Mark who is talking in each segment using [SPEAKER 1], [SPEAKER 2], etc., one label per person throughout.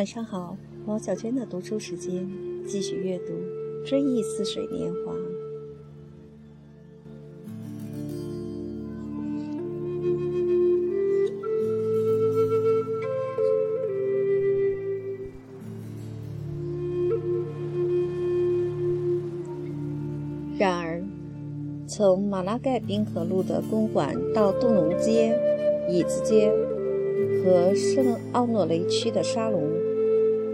[SPEAKER 1] 晚上好，毛小娟的读书时间，继续阅读《追忆似水年华》。然而，从马拉盖滨河路的公馆到杜龙街、椅子街和圣奥诺雷区的沙龙，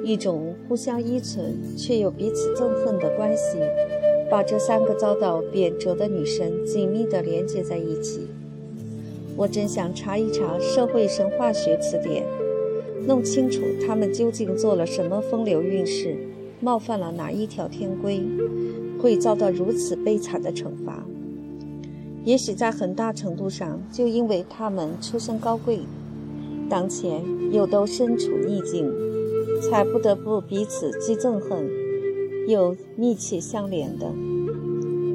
[SPEAKER 1] 一种互相依存却又彼此憎恨的关系，把这三个遭到贬谪的女神紧密地连接在一起。我真想查一查社会神话学词典，弄清楚她们究竟做了什么风流韵事，冒犯了哪一条天规。会遭到如此悲惨的惩罚，也许在很大程度上就因为他们出身高贵，当前又都身处逆境，才不得不彼此既憎恨又密切相连的。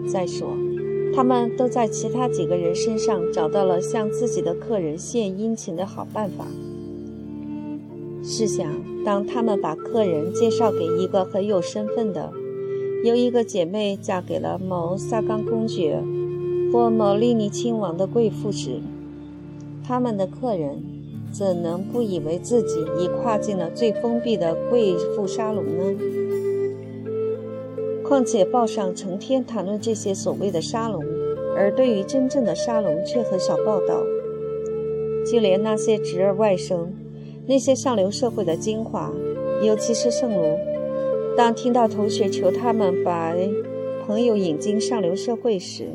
[SPEAKER 1] 再说，他们都在其他几个人身上找到了向自己的客人献殷勤的好办法。试想，当他们把客人介绍给一个很有身份的，有一个姐妹嫁给了某萨冈公爵或某利尼亲王的贵妇时，他们的客人怎能不以为自己已跨进了最封闭的贵妇沙龙呢？况且报上成天谈论这些所谓的沙龙，而对于真正的沙龙却很少报道。就连那些侄儿外甥，那些上流社会的精华，尤其是圣卢。当听到同学求他们把朋友引进上流社会时，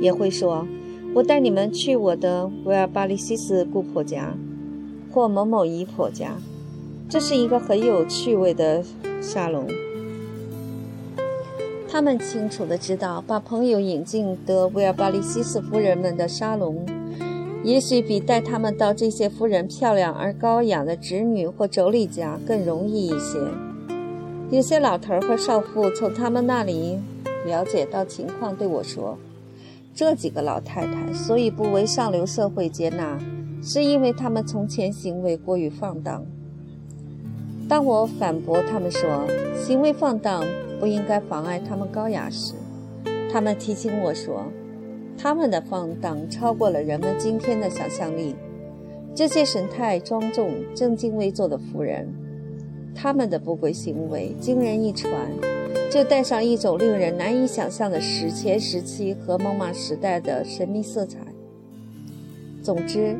[SPEAKER 1] 也会说：“我带你们去我的维尔巴利西斯姑婆家，或某某姨婆家。这是一个很有趣味的沙龙。”他们清楚地知道，把朋友引进德维尔巴利西斯夫人们的沙龙。也许比带他们到这些夫人漂亮而高雅的侄女或妯娌家更容易一些。有些老头和少妇从他们那里了解到情况，对我说：“这几个老太太所以不为上流社会接纳，是因为他们从前行为过于放荡。”当我反驳他们说行为放荡不应该妨碍他们高雅时，他们提醒我说。他们的放荡超过了人们今天的想象力。这些神态庄重、正襟危坐的妇人，他们的不轨行为惊人一传，就带上一种令人难以想象的史前时期和蒙马时代的神秘色彩。总之，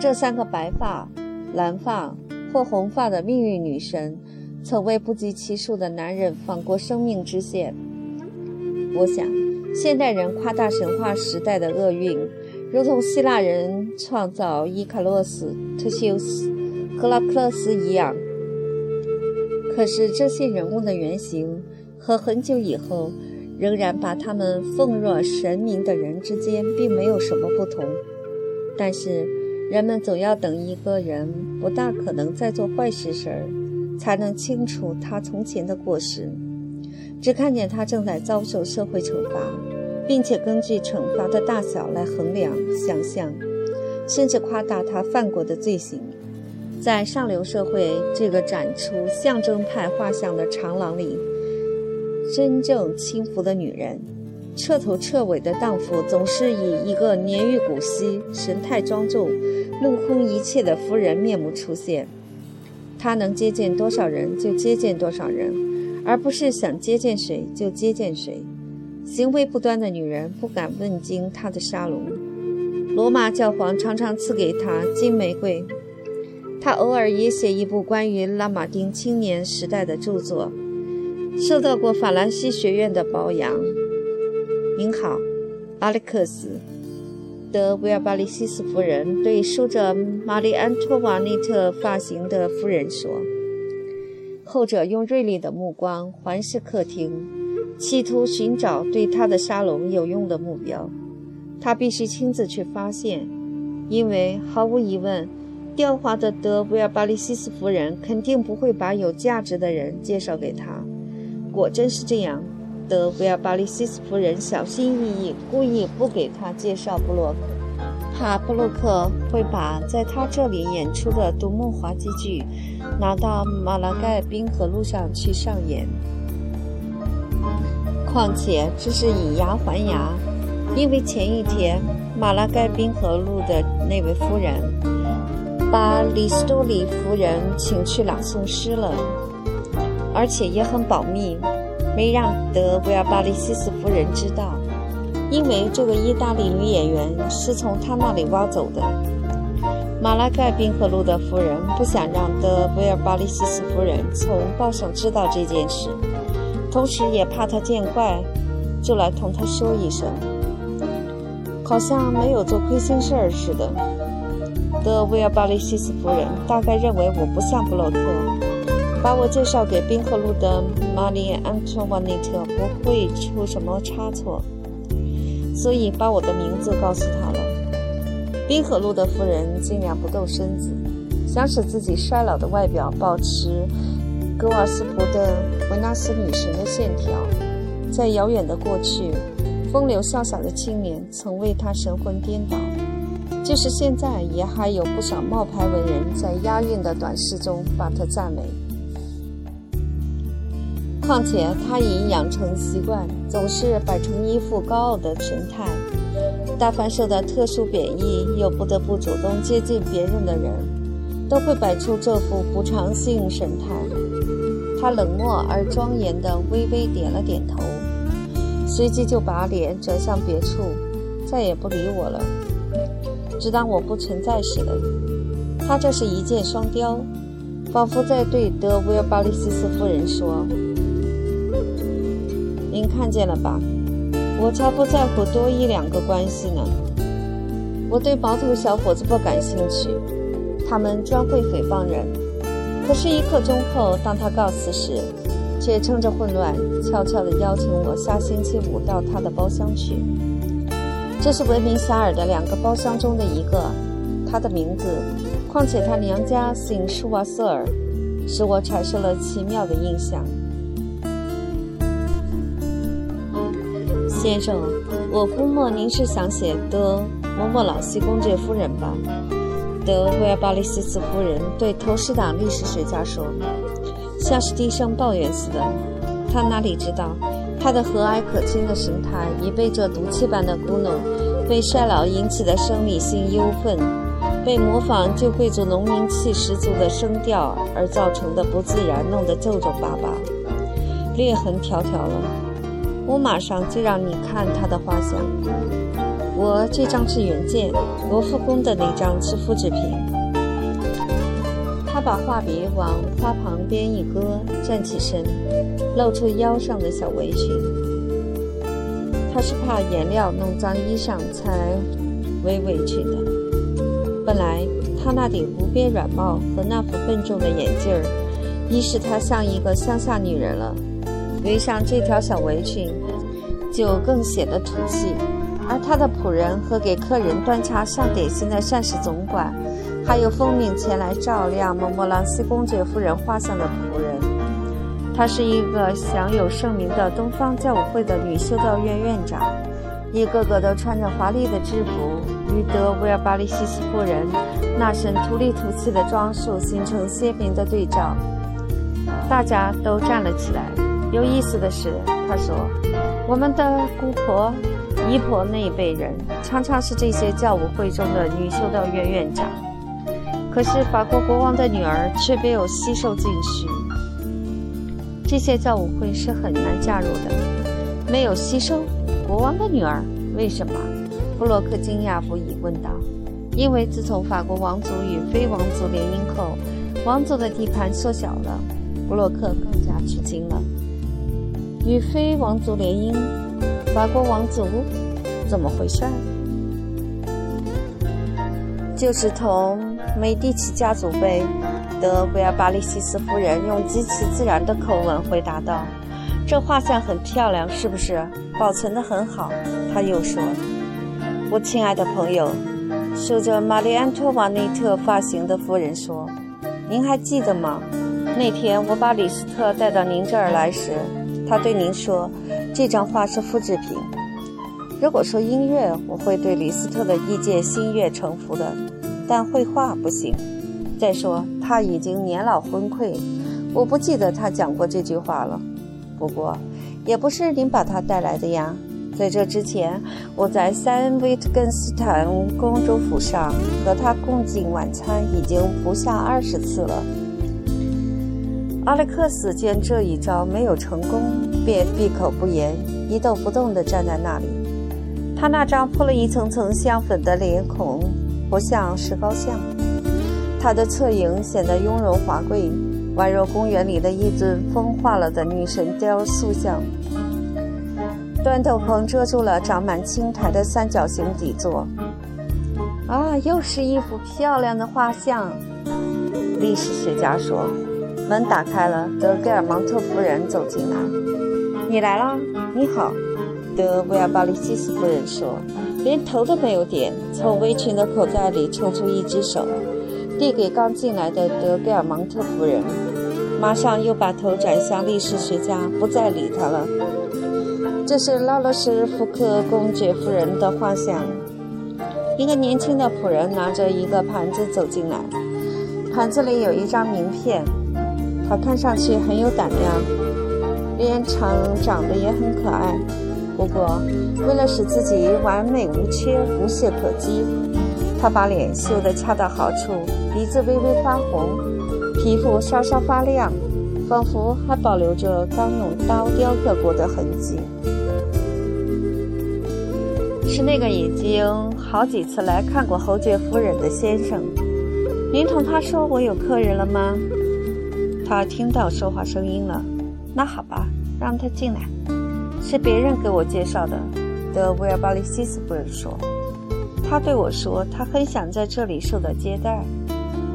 [SPEAKER 1] 这三个白发、蓝发或红发的命运女神，曾为不计其数的男人放过生命之线。我想。现代人夸大神话时代的厄运，如同希腊人创造伊卡洛斯、特修斯、克拉克勒斯一样。可是这些人物的原型和很久以后仍然把他们奉若神明的人之间并没有什么不同。但是人们总要等一个人不大可能再做坏事时，才能清楚他从前的过失。只看见他正在遭受社会惩罚，并且根据惩罚的大小来衡量、想象，甚至夸大他犯过的罪行。在上流社会这个展出象征派画像的长廊里，真正轻浮的女人，彻头彻尾的荡妇，总是以一个年逾古稀、神态庄重、目空一切的夫人面目出现。她能接见多少人就接见多少人。而不是想接见谁就接见谁，行为不端的女人不敢问津她的沙龙。罗马教皇常常赐给她金玫瑰，他偶尔也写一部关于拉马丁青年时代的著作，受到过法兰西学院的褒扬。您好，阿历克斯，德维尔巴利西斯夫人对梳着玛丽安托瓦内特发型的夫人说。后者用锐利的目光环视客厅，企图寻找对他的沙龙有用的目标。他必须亲自去发现，因为毫无疑问，刁滑的德维尔巴利西斯夫人肯定不会把有价值的人介绍给他。果真是这样，德维尔巴利西斯夫人小心翼翼，故意不给他介绍布洛克。怕布洛克会把在他这里演出的独梦滑稽剧拿到马拉盖滨河路上去上演。况且这是以牙还牙，因为前一天马拉盖滨河路的那位夫人把里斯多里夫人请去朗诵诗了，而且也很保密，没让德维尔巴利西斯夫人知道。因为这个意大利女演员是从他那里挖走的，马拉盖滨河路的夫人不想让德维尔巴利西斯夫人从报上知道这件事，同时也怕他见怪，就来同他说一声，好像没有做亏心事儿似的。的维尔巴利西斯夫人大概认为我不像布洛克，把我介绍给滨河路的玛丽安托瓦内特不会出什么差错。所以把我的名字告诉他了。滨河路的夫人尽量不动身子，想使自己衰老的外表保持格瓦斯普的维纳斯女神的线条。在遥远的过去，风流潇洒的青年曾为她神魂颠倒，就是现在也还有不少冒牌文人在押韵的短诗中把她赞美。况且他已养成习惯，总是摆成一副高傲的神态。大凡受到特殊贬义又不得不主动接近别人的人，都会摆出这副补偿性神态。他冷漠而庄严地微微点了点头，随即就把脸转向别处，再也不理我了，只当我不存在似的。他这是一箭双雕，仿佛在对德维尔巴利斯斯夫人说。您看见了吧？我才不在乎多一两个关系呢。我对毛头小伙子不感兴趣，他们专会诽谤人。可是，一刻钟后，当他告辞时，却趁着混乱，悄悄地邀请我下星期五到他的包厢去。这是闻名遐迩的两个包厢中的一个，他的名字，况且他娘家姓舒瓦瑟尔，使我产生了奇妙的印象。先生，我估摸您是想写的某某老西公爵夫人吧？德维尔巴利西斯夫人对投石党历史学家说，像是低声抱怨似的。他哪里知道，他的和蔼可亲的神态已被这毒气般的咕哝、被衰老引起的生理性忧愤、被模仿旧贵族农民气十足的声调而造成的不自然弄得皱皱巴巴、裂痕条条了。我马上就让你看他的画像。我这张是原件，罗浮宫的那张是复制品。把画笔往花旁边一搁，站起身，露出腰上的小围裙。他是怕颜料弄脏衣裳才围围裙的。本来他那顶无边软帽和那副笨重的眼镜儿，已是他像一个乡下女人了。围上这条小围裙，就更显得土气。而他的仆人和给客人端茶上点心的膳食总管，还有奉命前来照亮蒙莫朗西公爵夫人画像的仆人，她是一个享有盛名的东方教舞会的女修道院院长，一个个都穿着华丽的制服，与德维尔巴利西斯夫人那身土里土气的装束形成鲜明的对照。大家都站了起来。有意思的是，他说：“我们的姑婆、姨婆那一辈人，常常是这些教务会中的女修道院院长。可是法国国王的女儿却没有吸收进去。这些教舞会是很难加入的。没有吸收国王的女儿，为什么？”布洛克惊讶不已，问道：“因为自从法国王族与非王族联姻后，王族的地盘缩小了。”布洛克更加吃惊了。与非王族联姻，法国王族怎么回事？就是同美第奇家族呗。德维尔巴利西斯夫人用极其自然的口吻回答道：“这画像很漂亮，是不是？保存得很好。”他又说：“我亲爱的朋友，梳着玛丽安托瓦内特发型的夫人说，您还记得吗？那天我把李斯特带到您这儿来时。”他对您说：“这张画是复制品。”如果说音乐，我会对李斯特的意见心悦诚服的，但绘画不行。再说他已经年老昏聩，我不记得他讲过这句话了。不过，也不是您把他带来的呀。在这之前，我在三维特根斯坦公主府上和他共进晚餐已经不下二十次了。阿莱克斯见这一招没有成功，便闭口不言，一动不动地站在那里。他那张铺了一层层香粉的脸孔，不像石膏像。他的侧影显得雍容华贵，宛若公园里的一尊风化了的女神雕塑像。端斗篷遮住了长满青苔的三角形底座。啊，又是一幅漂亮的画像。历史学家说。门打开了，德盖尔芒特夫人走进来。你来啦？你好。德维尔巴利西斯夫人说，连头都没有点，从围裙的口袋里抽出一只手，递给刚进来的德盖尔芒特夫人，马上又把头转向历史学家，不再理他了。这是拉罗斯福克公爵夫人的画像。一个年轻的仆人拿着一个盘子走进来，盘子里有一张名片。他看上去很有胆量，脸长长得也很可爱。不过，为了使自己完美无缺、无懈可击，他把脸修得恰到好处，鼻子微微发红，皮肤稍稍发亮，仿佛还保留着刚用刀雕刻过的痕迹。是那个已经好几次来看过侯爵夫人的先生。您同他说我有客人了吗？他听到说话声音了。那好吧，让他进来。是别人给我介绍的。德维尔巴利西斯夫人说。他对我说，他很想在这里受到接待。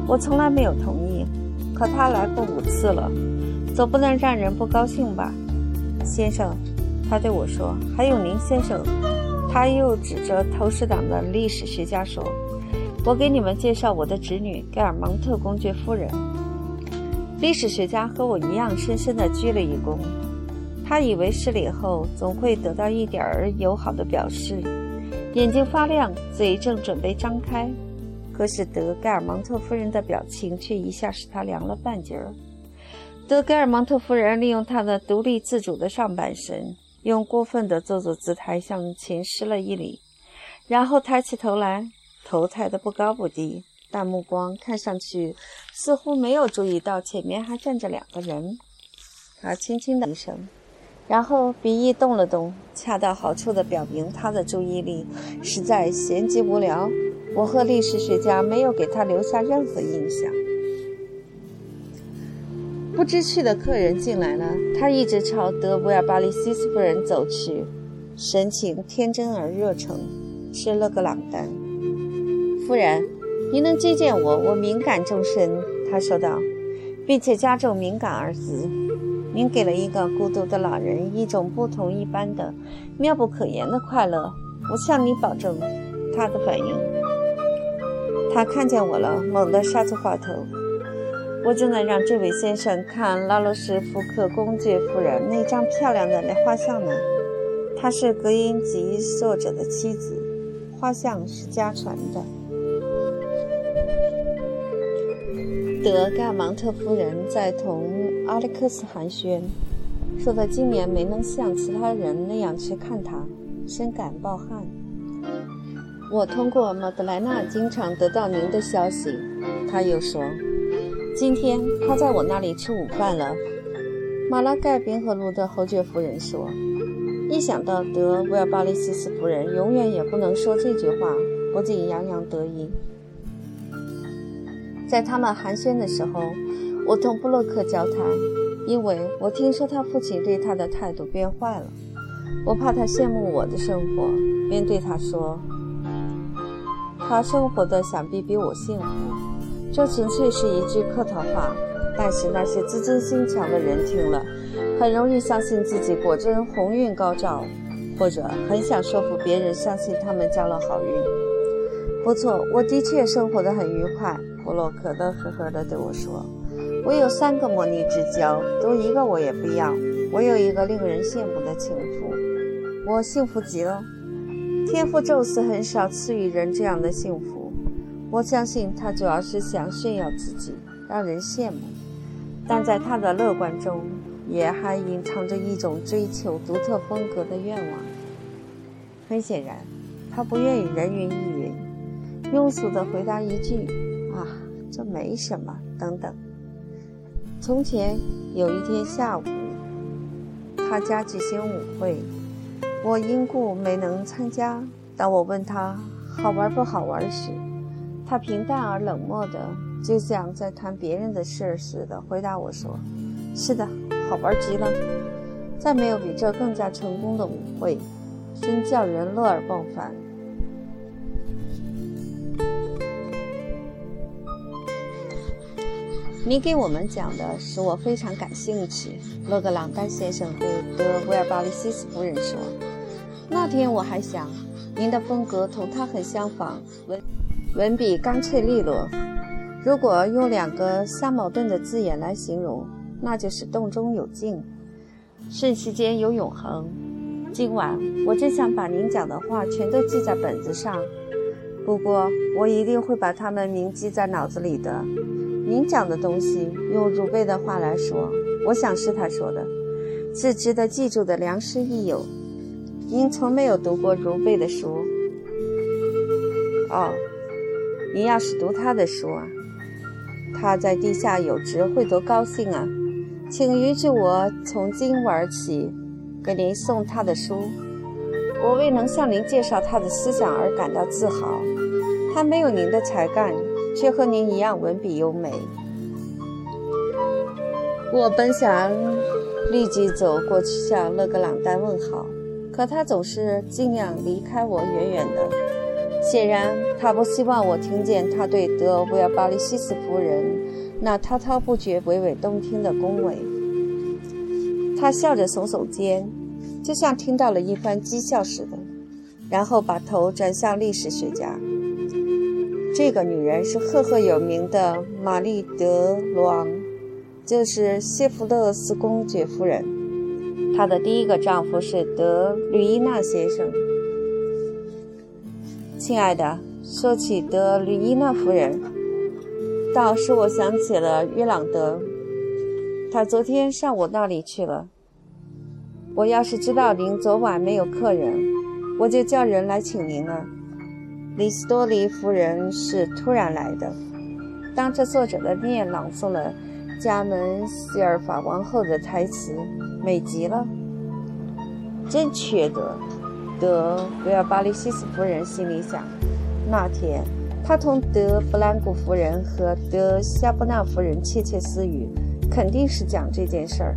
[SPEAKER 1] 我从来没有同意。可他来过五次了，总不能让人不高兴吧？先生，他对我说。还有您，先生。他又指着投石党的历史学家说：“我给你们介绍我的侄女盖尔蒙特公爵夫人。”历史学家和我一样，深深地鞠了一躬。他以为失礼后总会得到一点儿友好的表示，眼睛发亮，嘴正准备张开，可是德盖尔蒙特夫人的表情却一下使他凉了半截儿。德盖尔蒙特夫人利用她的独立自主的上半身。用过分的做作姿态向前施了一礼，然后抬起头来，头抬得不高不低，但目光看上去似乎没有注意到前面还站着两个人。他轻轻的一声，然后鼻翼动了动，恰到好处地表明他的注意力实在闲极无聊。我和历史学家没有给他留下任何印象。不知趣的客人进来了，他一直朝德维尔巴利西斯夫人走去，神情天真而热诚，是勒格朗丹夫人。您能接见我，我敏感终身。他说道，并且加重“敏感”二字。您给了一个孤独的老人一种不同一般的、妙不可言的快乐。我向你保证，他的反应。他看见我了，猛地刹住话头。我正在让这位先生看拉罗什福克公爵夫人那张漂亮的画像呢。她是格音吉作者的妻子，画像是家传的。德盖芒特夫人在同阿历克斯寒暄，说他今年没能像其他人那样去看他，深感抱憾。我通过马德莱娜经常得到您的消息，他又说。今天他在我那里吃午饭了，马拉盖宾和路德侯爵夫人说。一想到德维尔巴利西斯夫人永远也不能说这句话，不禁洋洋得意。在他们寒暄的时候，我同布洛克交谈，因为我听说他父亲对他的态度变坏了。我怕他羡慕我的生活，便对他说：“他生活的想必比我幸福。”这纯粹是一句客套话，但是那些自尊心强的人听了，很容易相信自己果真鸿运高照，或者很想说服别人相信他们交了好运。不错，我的确生活得很愉快。布洛克乐呵呵地对我说：“我有三个魔女之交，多一个我也不要。我有一个令人羡慕的情妇，我幸福极了。”天父宙斯很少赐予人这样的幸福。我相信他主要是想炫耀自己，让人羡慕。但在他的乐观中，也还隐藏着一种追求独特风格的愿望。很显然，他不愿意人云亦云，庸俗地回答一句：“啊，这没什么。”等等。从前有一天下午，他家举行舞会，我因故没能参加。当我问他好玩不好玩时，他平淡而冷漠的，就像在谈别人的事似的回答我说：“是的，好玩极了。再没有比这更加成功的舞会，真叫人乐而忘返。”您给我们讲的使我非常感兴趣。勒格朗丹先生对德维尔巴利西斯夫人说：“那天我还想，您的风格同他很相仿，文文笔干脆利落。如果用两个相矛盾的字眼来形容，那就是动中有静，瞬息间有永恒。今晚我真想把您讲的话全都记在本子上，不过我一定会把它们铭记在脑子里的。”您讲的东西，用儒贝的话来说，我想是他说的，是值得记住的良师益友。您从没有读过儒贝的书，哦，您要是读他的书啊，他在地下有知会多高兴啊！请允许我从今晚起给您送他的书。我为能向您介绍他的思想而感到自豪。他没有您的才干。却和您一样文笔优美。我本想立即走过去向勒格朗丹问好，可他总是尽量离开我远远的。显然，他不希望我听见他对德维尔巴利西斯夫人那滔滔不绝、娓娓动听的恭维。他笑着耸耸肩，就像听到了一番讥笑似的，然后把头转向历史学家。这个女人是赫赫有名的玛丽·德罗昂，就是谢弗勒斯公爵夫人。她的第一个丈夫是德吕伊娜先生。亲爱的，说起德吕伊娜夫人，倒使我想起了约朗德。他昨天上我那里去了。我要是知道您昨晚没有客人，我就叫人来请您了。李斯多利夫人是突然来的，当着作者的面朗诵了加门西尔法王后的台词，美极了。真缺德！德维尔巴利西斯夫人心里想。那天，她同德布兰古夫人和德夏布纳夫人窃窃私语，肯定是讲这件事儿。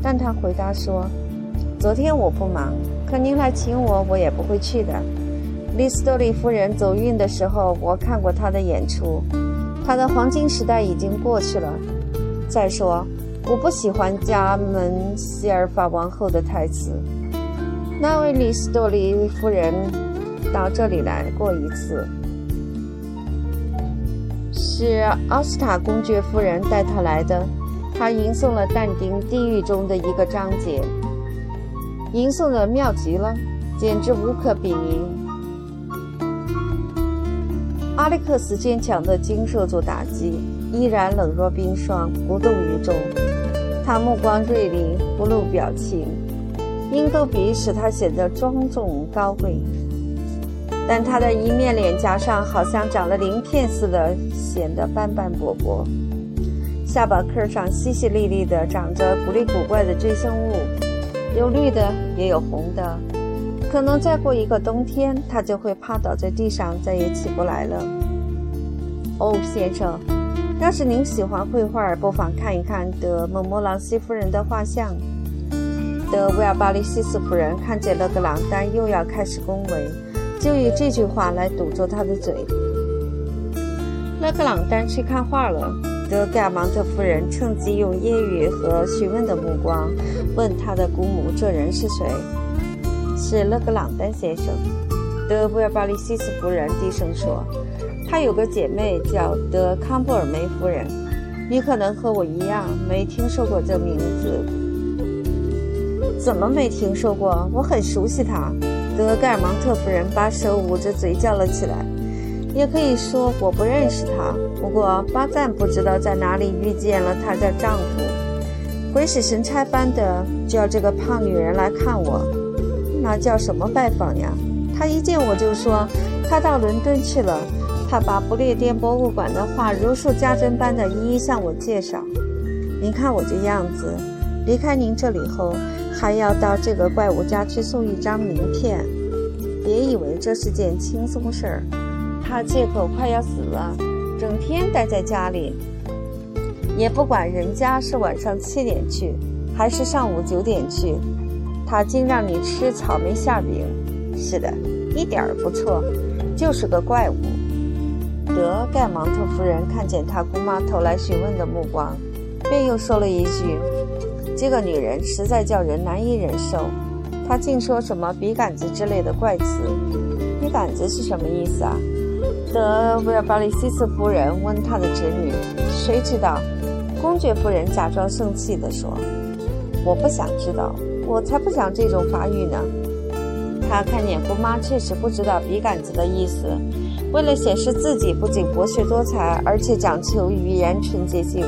[SPEAKER 1] 但她回答说：“昨天我不忙，可您来请我，我也不会去的。”丽斯多利夫人走运的时候，我看过她的演出。她的黄金时代已经过去了。再说，我不喜欢加门希尔法王后的台词。那位丽斯多利夫人到这里来过一次，是奥斯塔公爵夫人带她来的。她吟诵了但丁《地狱》中的一个章节，吟诵的妙极了，简直无可比拟。阿历克斯坚强地经受住打击，依然冷若冰霜，不动于衷。他目光锐利，不露表情，鹰钩鼻使他显得庄重高贵。但他的一面脸颊上好像长了鳞片似的，显得斑斑驳驳。下巴颏上淅淅沥沥地长着古里古怪的赘生物，有绿的，也有红的。可能再过一个冬天，他就会趴倒在地上，再也起不来了。哦，先生，要是您喜欢绘画，不妨看一看德蒙莫朗西夫人的画像。德威尔巴利西斯夫人看见勒格朗丹又要开始恭维，就以这句话来堵住他的嘴。勒格朗丹去看画了。德盖芒特夫人趁机用揶揄和询问的目光问他的姑母：“这人是谁？”是勒格朗丹先生，德布尔巴利西斯夫人低声说：“她有个姐妹叫德康布尔梅夫人，你可能和我一样没听说过这名字。怎么没听说过？我很熟悉她。德盖尔芒特夫人把手捂着嘴叫了起来。也可以说我不认识他。不过巴赞不知道在哪里遇见了她的丈夫，鬼使神差般的叫这个胖女人来看我。那叫什么拜访呀？她一见我就说她到伦敦去了。她把不列颠博物馆的画如数家珍般的一一向我介绍。您看我这样子，离开您这里后还要到这个怪物家去送一张名片。别以为这是件轻松事儿。他借口快要死了，整天待在家里，也不管人家是晚上七点去，还是上午九点去，他竟让你吃草莓馅饼。是的，一点儿不错，就是个怪物。德盖芒特夫人看见他姑妈投来询问的目光，便又说了一句：“这个女人实在叫人难以忍受，她竟说什么笔杆子之类的怪词。笔杆子是什么意思啊？”德维尔巴利西斯夫人问她的侄女：“谁知道？”公爵夫人假装生气地说：“我不想知道，我才不想这种法语呢。”他看见姑妈确实不知道笔杆子的意思，为了显示自己不仅博学多才，而且讲求语言纯洁性，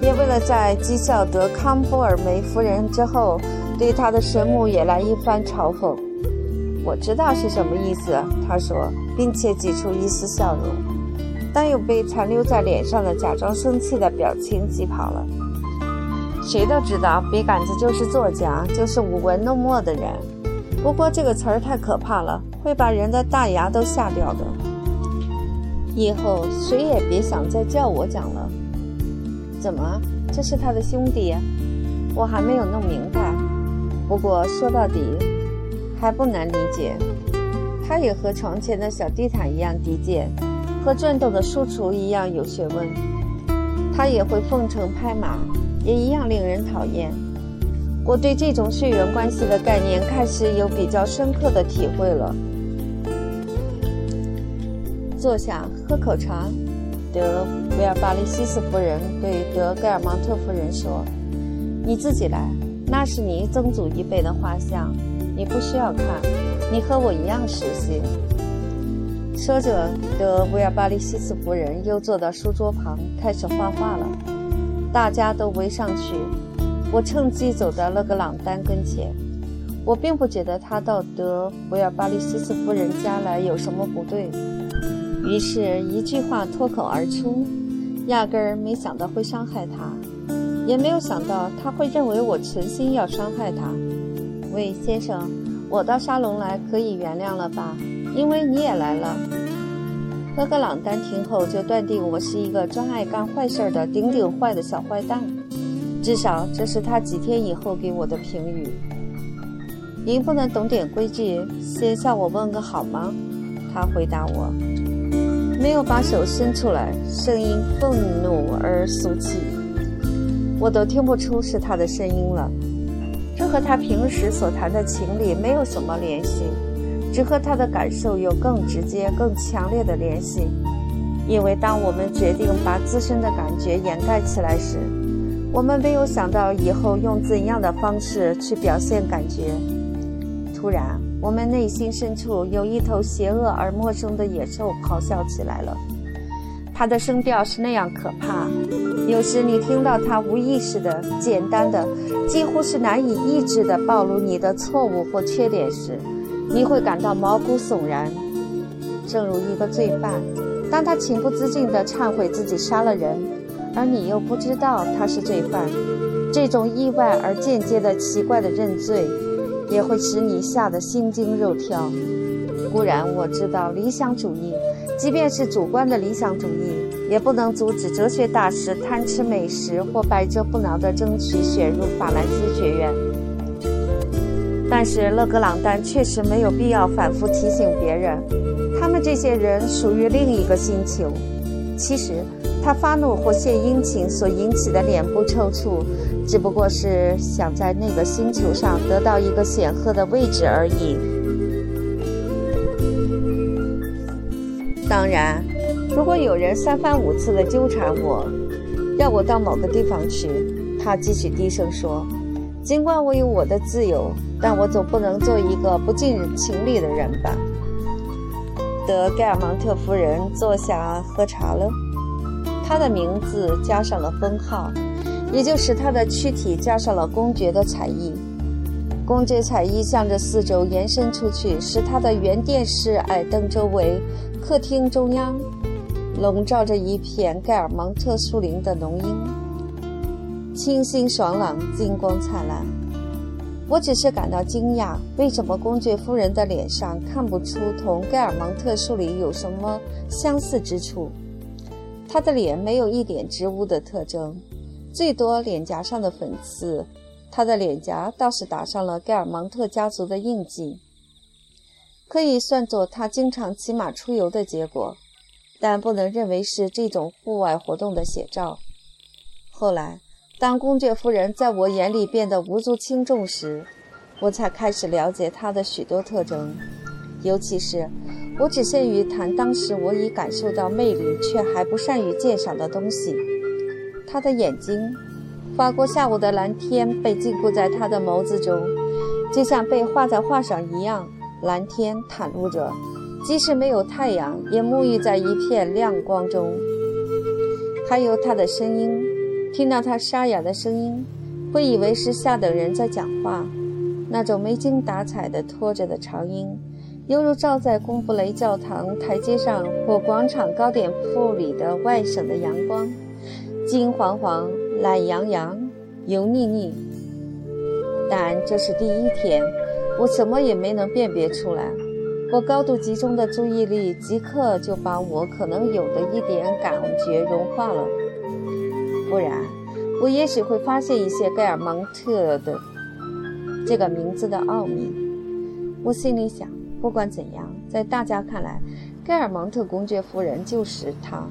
[SPEAKER 1] 也为了在讥笑德康波尔梅夫人之后，对她的神母也来一番嘲讽。我知道是什么意思，他说。并且挤出一丝笑容，但又被残留在脸上的假装生气的表情挤跑了。谁都知道，笔杆子就是作家，就是舞文弄墨的人。不过这个词儿太可怕了，会把人的大牙都吓掉的。以后谁也别想再叫我讲了。怎么？这是他的兄弟？我还没有弄明白。不过说到底，还不难理解。他也和床前的小地毯一样低贱，和转动的书橱一样有学问。他也会奉承拍马，也一样令人讨厌。我对这种血缘关系的概念开始有比较深刻的体会了。坐下，喝口茶。德维尔巴利西斯夫人对德盖尔芒特夫人说：“你自己来，那是你曾祖一辈的画像，你不需要看。”你和我一样熟悉。说着，德维尔巴利西斯夫人又坐到书桌旁，开始画画了。大家都围上去，我趁机走到勒格朗丹跟前。我并不觉得他到德维尔巴利西斯夫人家来有什么不对，于是一句话脱口而出，压根儿没想到会伤害他，也没有想到他会认为我存心要伤害他。喂，先生。我到沙龙来可以原谅了吧？因为你也来了。勒格朗丹听后就断定我是一个专爱干坏事的顶顶坏的小坏蛋，至少这是他几天以后给我的评语。您不能懂点规矩，先向我问个好吗？他回答我，没有把手伸出来，声音愤怒而俗气，我都听不出是他的声音了。这和他平时所谈的情理没有什么联系，只和他的感受有更直接、更强烈的联系。因为当我们决定把自身的感觉掩盖起来时，我们没有想到以后用怎样的方式去表现感觉。突然，我们内心深处有一头邪恶而陌生的野兽咆哮起来了。它的声调是那样可怕，有时你听到它无意识的、简单的、几乎是难以抑制的暴露你的错误或缺点时，你会感到毛骨悚然，正如一个罪犯，当他情不自禁地忏悔自己杀了人，而你又不知道他是罪犯，这种意外而间接的奇怪的认罪，也会使你吓得心惊肉跳。固然我知道理想主义。即便是主观的理想主义，也不能阻止哲学大师贪吃美食或百折不挠地争取选入法兰西学院。但是勒格朗丹确实没有必要反复提醒别人，他们这些人属于另一个星球。其实，他发怒或献殷勤所引起的脸部抽搐，只不过是想在那个星球上得到一个显赫的位置而已。当然，如果有人三番五次地纠缠我，要我到某个地方去，他继续低声说：“尽管我有我的自由，但我总不能做一个不近人情理的人吧。德盖尔蒙特夫人坐下喝茶了。她的名字加上了封号，也就是她的躯体加上了公爵的彩衣。公爵彩衣向着四周延伸出去，使她的圆电视矮凳周围，客厅中央，笼罩着一片盖尔蒙特树林的浓荫，清新爽朗，金光灿烂。我只是感到惊讶，为什么公爵夫人的脸上看不出同盖尔蒙特树林有什么相似之处？她的脸没有一点植物的特征，最多脸颊上的粉刺。她的脸颊倒是打上了盖尔蒙特家族的印记，可以算作她经常骑马出游的结果，但不能认为是这种户外活动的写照。后来，当公爵夫人在我眼里变得无足轻重时，我才开始了解她的许多特征，尤其是。我只限于谈当时我已感受到魅力却还不善于鉴赏的东西。他的眼睛，法国下午的蓝天被禁锢在他的眸子中，就像被画在画上一样。蓝天袒露着，即使没有太阳，也沐浴在一片亮光中。还有他的声音，听到他沙哑的声音，会以为是下等人在讲话，那种没精打采的拖着的长音。犹如照在贡布雷教堂台阶上或广场糕点铺里的外省的阳光，金黄黄、懒洋洋、油腻腻。但这是第一天，我什么也没能辨别出来。我高度集中的注意力即刻就把我可能有的一点感觉融化了。不然，我也许会发现一些盖尔蒙特的这个名字的奥秘。我心里想。不管怎样，在大家看来，盖尔蒙特公爵夫人就是她。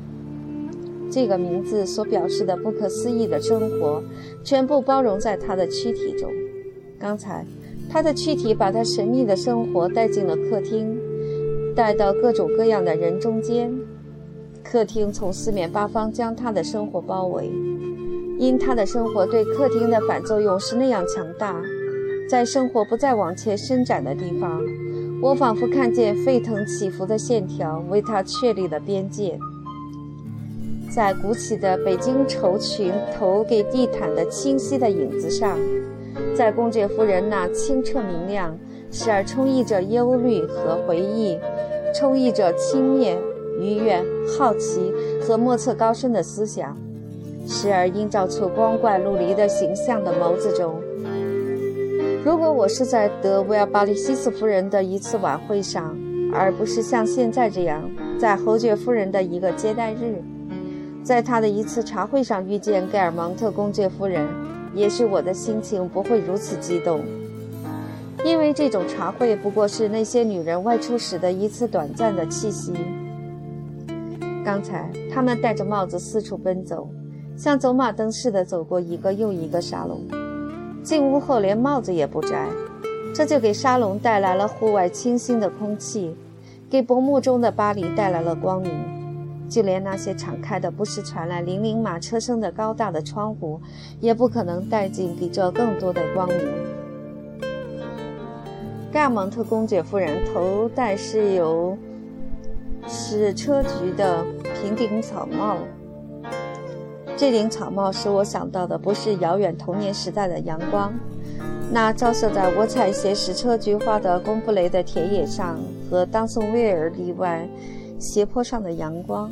[SPEAKER 1] 这个名字所表示的不可思议的生活，全部包容在他的躯体中。刚才，他的躯体把他神秘的生活带进了客厅，带到各种各样的人中间。客厅从四面八方将他的生活包围，因他的生活对客厅的反作用是那样强大，在生活不再往前伸展的地方。我仿佛看见沸腾起伏的线条为他确立了边界，在鼓起的北京绸裙投给地毯的清晰的影子上，在公爵夫人那清澈明亮、时而充溢着忧虑和回忆、充溢着轻蔑、愉悦、好奇和莫测高深的思想，时而映照出光怪陆离的形象的眸子中。如果我是在德维尔巴利西斯夫人的一次晚会上，而不是像现在这样在侯爵夫人的一个接待日，在他的一次茶会上遇见盖尔蒙特公爵夫人，也许我的心情不会如此激动，因为这种茶会不过是那些女人外出时的一次短暂的气息。刚才他们戴着帽子四处奔走，像走马灯似的走过一个又一个沙龙。进屋后连帽子也不摘，这就给沙龙带来了户外清新的空气，给薄暮中的巴黎带来了光明。就连那些敞开的、不时传来铃铃马车声的高大的窗户，也不可能带进比这更多的光明。盖蒙特公爵夫人头戴是由是车菊的平顶草帽。这顶草帽使我想到的不是遥远童年时代的阳光，那照射在我采撷矢车菊花的贡布雷的田野上和当送威尔例外斜坡上的阳光，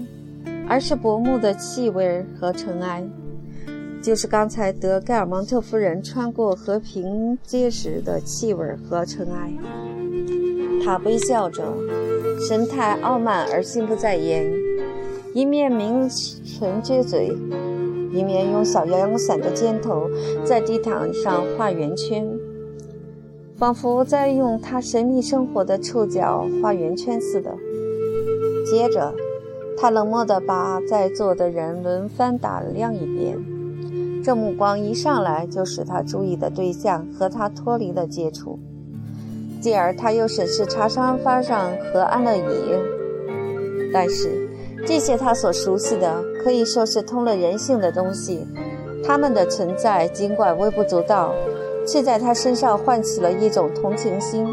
[SPEAKER 1] 而是薄暮的气味和尘埃，就是刚才德盖尔蒙特夫人穿过和平街时的气味和尘埃。他微笑着，神态傲慢而心不在焉，一面抿唇撅嘴。一面用小阳伞的尖头在地毯上画圆圈，仿佛在用他神秘生活的触角画圆圈似的。接着，他冷漠地把在座的人轮番打量一遍，这目光一上来就使他注意的对象和他脱离了接触。继而，他又审视茶沙发上和安乐椅，但是。这些他所熟悉的，可以说是通了人性的东西，他们的存在尽管微不足道，却在他身上唤起了一种同情心，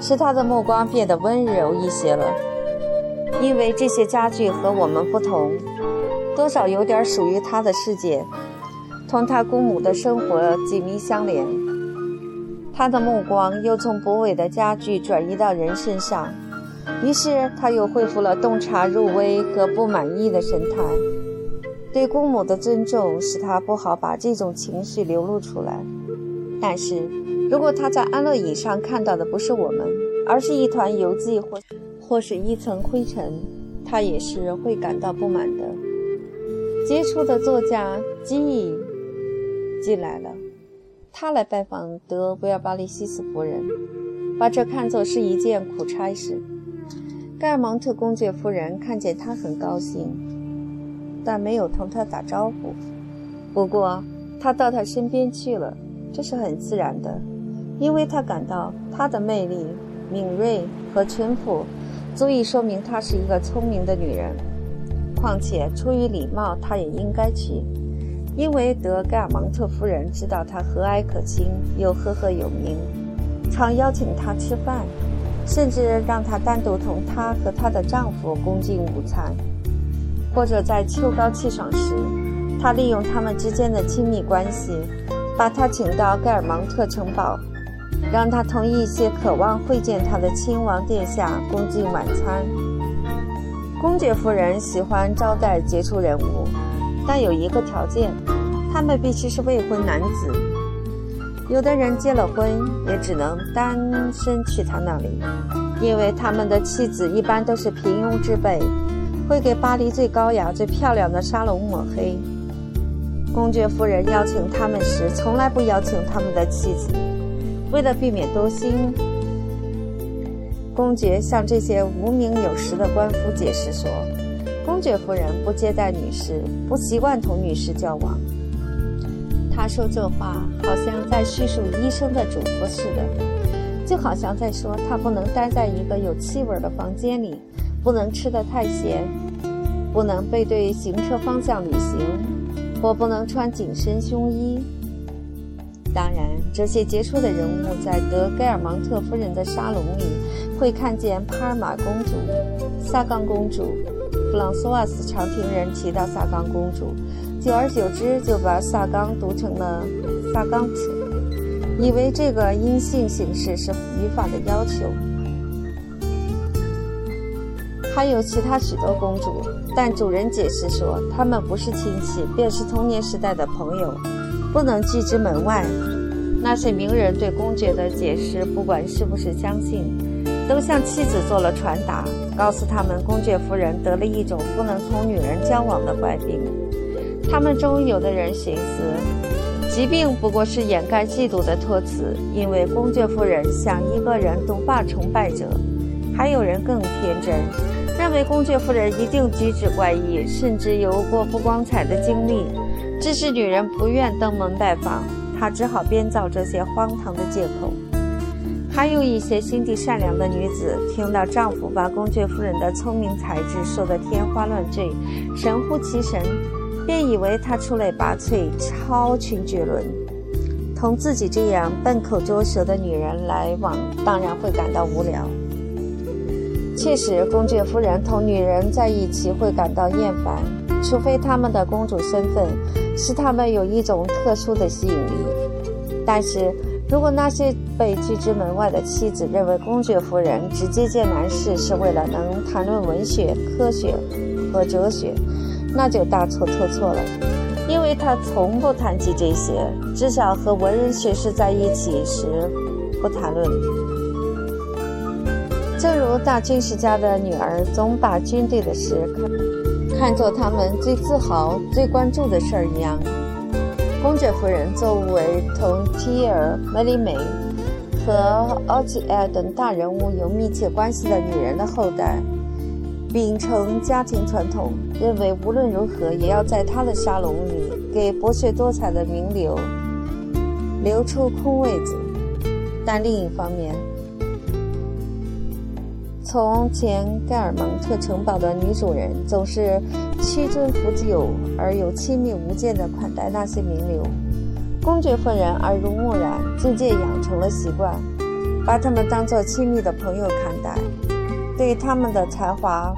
[SPEAKER 1] 使他的目光变得温柔一些了。因为这些家具和我们不同，多少有点属于他的世界，同他姑母的生活紧密相连。他的目光又从博伟的家具转移到人身上，于是他又恢复了洞察入微和不满意的神态。对姑母的尊重使他不好把这种情绪流露出来。但是，如果他在安乐椅上看到的不是我们，而是一团油迹或或是一层灰尘，他也是会感到不满的。杰出的作家基伊进来了，他来拜访德维尔巴利西斯夫人，把这看作是一件苦差事。盖尔蒙特公爵夫人看见他很高兴，但没有同他打招呼。不过，他到他身边去了。这是很自然的，因为他感到她的魅力、敏锐和淳朴，足以说明她是一个聪明的女人。况且出于礼貌，他也应该去，因为德盖尔芒特夫人知道他和蔼可亲又赫赫有名，常邀请他吃饭，甚至让他单独同她和她的丈夫共进午餐，或者在秋高气爽时，他利用他们之间的亲密关系。把他请到盖尔芒特城堡，让他同一些渴望会见他的亲王殿下共进晚餐。公爵夫人喜欢招待杰出人物，但有一个条件：他们必须是未婚男子。有的人结了婚，也只能单身去他那里，因为他们的妻子一般都是平庸之辈，会给巴黎最高雅、最漂亮的沙龙抹黑。公爵夫人邀请他们时，从来不邀请他们的妻子，为了避免多心。公爵向这些无名有实的官夫解释说：“公爵夫人不接待女士，不习惯同女士交往。”他说这话好像在叙述医生的嘱咐似的，就好像在说他不能待在一个有气味的房间里，不能吃得太咸，不能背对行车方向旅行。或不能穿紧身胸衣。当然，这些杰出的人物在德盖尔芒特夫人的沙龙里会看见帕尔玛公主、萨冈公主。朗索瓦斯常听人提到萨冈公主，久而久之就把萨冈读成了萨冈茨，以为这个阴性形式是语法的要求。还有其他许多公主，但主人解释说，她们不是亲戚，便是童年时代的朋友，不能拒之门外。那些名人对公爵的解释，不管是不是相信，都向妻子做了传达，告诉他们公爵夫人得了一种不能同女人交往的怪病。他们中有的人寻思，疾病不过是掩盖嫉妒的托词，因为公爵夫人像一个人独霸崇拜者。还有人更天真。认为公爵夫人一定举止怪异，甚至有过不光彩的经历，致使女人不愿登门拜访。她只好编造这些荒唐的借口。还有一些心地善良的女子，听到丈夫把公爵夫人的聪明才智说得天花乱坠、神乎其神，便以为她出类拔萃、超群绝伦。同自己这样笨口拙舌的女人来往，当然会感到无聊。确实，公爵夫人同女人在一起会感到厌烦，除非他们的公主身份使他们有一种特殊的吸引力。但是如果那些被拒之门外的妻子认为公爵夫人直接见男士是为了能谈论文学、科学和哲学，那就大错特错了，因为她从不谈及这些，至少和文人学士在一起时不谈论。正如大军事家的女儿总把军队的事看看作他们最自豪、最关注的事儿一样，公爵夫人作为同提尔、梅里梅和奥吉埃等大人物有密切关系的女人的后代，秉承家庭传统，认为无论如何也要在她的沙龙里给博学多才的名流留出空位子。但另一方面，从前，盖尔蒙特城堡的女主人总是屈尊伏久而又亲密无间地款待那些名流。公爵夫人耳濡目染，渐渐养成了习惯，把他们当作亲密的朋友看待，对他们的才华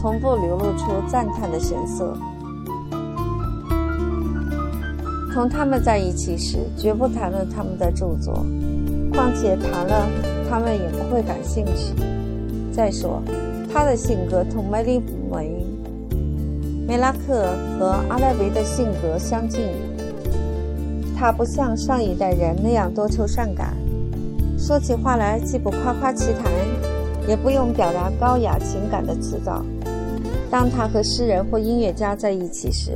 [SPEAKER 1] 从不流露出赞叹的神色。同他们在一起时，绝不谈论他们的著作，况且谈了，他们也不会感兴趣。再说，他的性格同梅丽梅、梅拉克和阿莱维的性格相近。他不像上一代人那样多愁善感，说起话来既不夸夸其谈，也不用表达高雅情感的辞藻。当他和诗人或音乐家在一起时，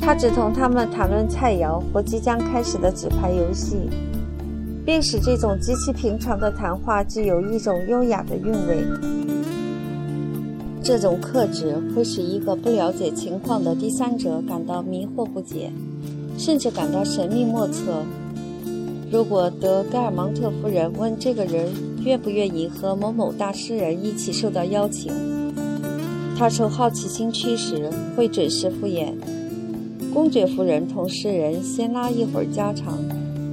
[SPEAKER 1] 他只同他们谈论菜肴或即将开始的纸牌游戏，并使这种极其平常的谈话具有一种优雅的韵味。这种克制会使一个不了解情况的第三者感到迷惑不解。甚至感到神秘莫测。如果德盖尔芒特夫人问这个人愿不愿意和某某大诗人一起受到邀请，他受好奇心驱使，会准时敷衍。公爵夫人同诗人先拉一会儿家常，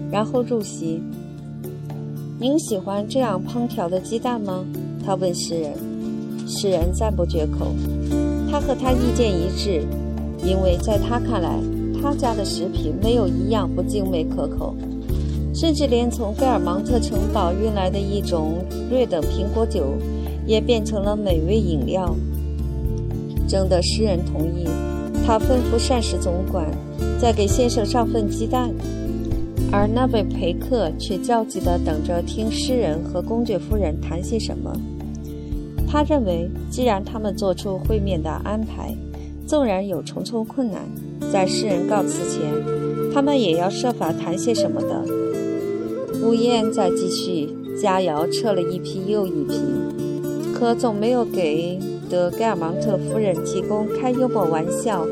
[SPEAKER 1] 然后入席。您喜欢这样烹调的鸡蛋吗？他问诗人。诗人赞不绝口。他和他意见一致，因为在他看来。他家的食品没有一样不精美可口，甚至连从盖尔芒特城堡运来的一种瑞等苹果酒，也变成了美味饮料。征得诗人同意，他吩咐膳食总管再给先生上份鸡蛋，而那位陪客却焦急地等着听诗人和公爵夫人谈些什么。他认为，既然他们做出会面的安排，纵然有重重困难。在诗人告辞前，他们也要设法谈些什么的。午宴在继续，佳肴撤了一批又一批，可总没有给德盖尔芒特夫人提供开幽默玩笑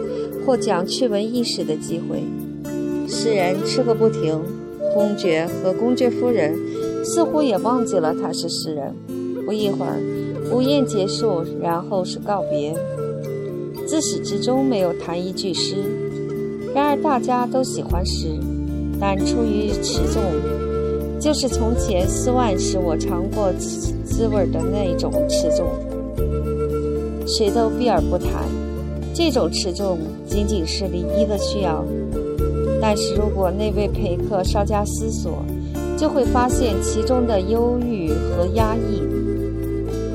[SPEAKER 1] 或讲趣闻轶事的机会。诗人吃个不停，公爵和公爵夫人似乎也忘记了他是诗人。不一会儿，午宴结束，然后是告别。自始至终没有谈一句诗，然而大家都喜欢诗，但出于持重，就是从前斯万使我尝过滋味的那种持重，谁都避而不谈。这种持重仅仅是礼仪的需要，但是如果那位陪客稍加思索，就会发现其中的忧郁和压抑。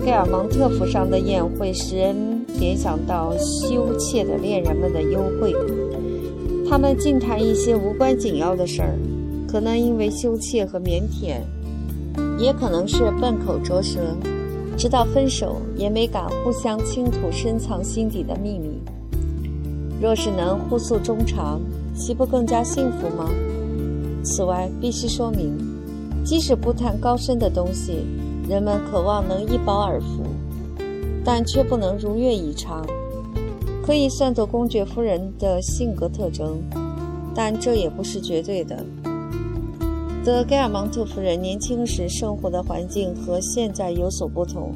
[SPEAKER 1] 盖尔蒙特府上的宴会使人。联想到羞怯的恋人们的幽会，他们净谈一些无关紧要的事儿，可能因为羞怯和腼腆，也可能是笨口拙舌，直到分手也没敢互相倾吐深藏心底的秘密。若是能互诉衷肠，岂不更加幸福吗？此外，必须说明，即使不谈高深的东西，人们渴望能一饱耳福。但却不能如愿以偿，可以算作公爵夫人的性格特征，但这也不是绝对的。德盖尔芒特夫人年轻时生活的环境和现在有所不同，